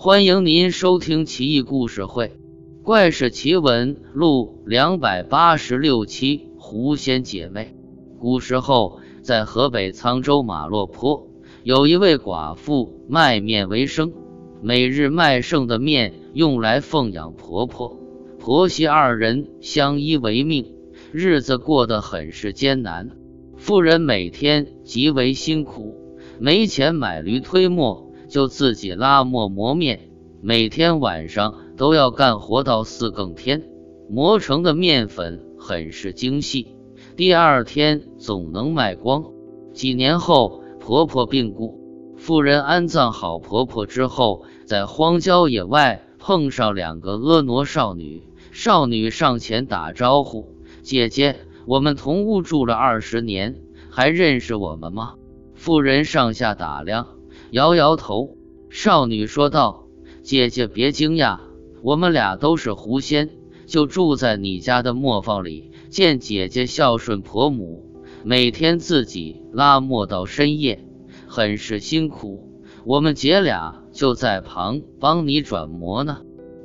欢迎您收听《奇异故事会·怪事奇闻录》两百八十六期。狐仙姐妹。古时候，在河北沧州马洛坡，有一位寡妇卖面为生，每日卖剩的面用来奉养婆婆。婆媳二人相依为命，日子过得很是艰难。妇人每天极为辛苦，没钱买驴推磨。就自己拉磨磨面，每天晚上都要干活到四更天，磨成的面粉很是精细，第二天总能卖光。几年后，婆婆病故，妇人安葬好婆婆之后，在荒郊野外碰上两个婀娜少女，少女上前打招呼：“姐姐，我们同屋住了二十年，还认识我们吗？”妇人上下打量。摇摇头，少女说道：“姐姐别惊讶，我们俩都是狐仙，就住在你家的磨坊里。见姐姐孝顺婆母，每天自己拉磨到深夜，很是辛苦。我们姐俩就在旁帮你转磨呢。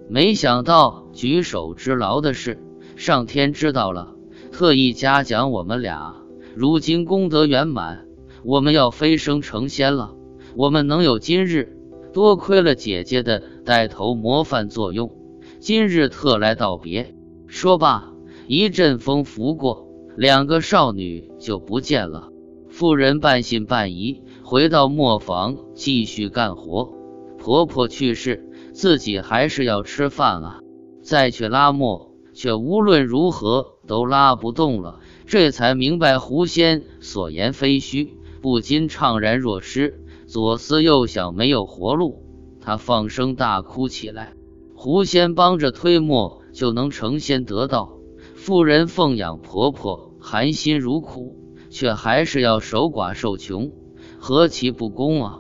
没想到举手之劳的事，上天知道了，特意嘉奖我们俩。如今功德圆满，我们要飞升成仙了。”我们能有今日，多亏了姐姐的带头模范作用。今日特来道别。说罢，一阵风拂过，两个少女就不见了。妇人半信半疑，回到磨坊继续干活。婆婆去世，自己还是要吃饭啊。再去拉磨，却无论如何都拉不动了。这才明白狐仙所言非虚，不禁怅然若失。左思右想，没有活路，他放声大哭起来。狐仙帮着推磨就能成仙得道，妇人奉养婆婆，含辛茹苦，却还是要守寡受穷，何其不公啊！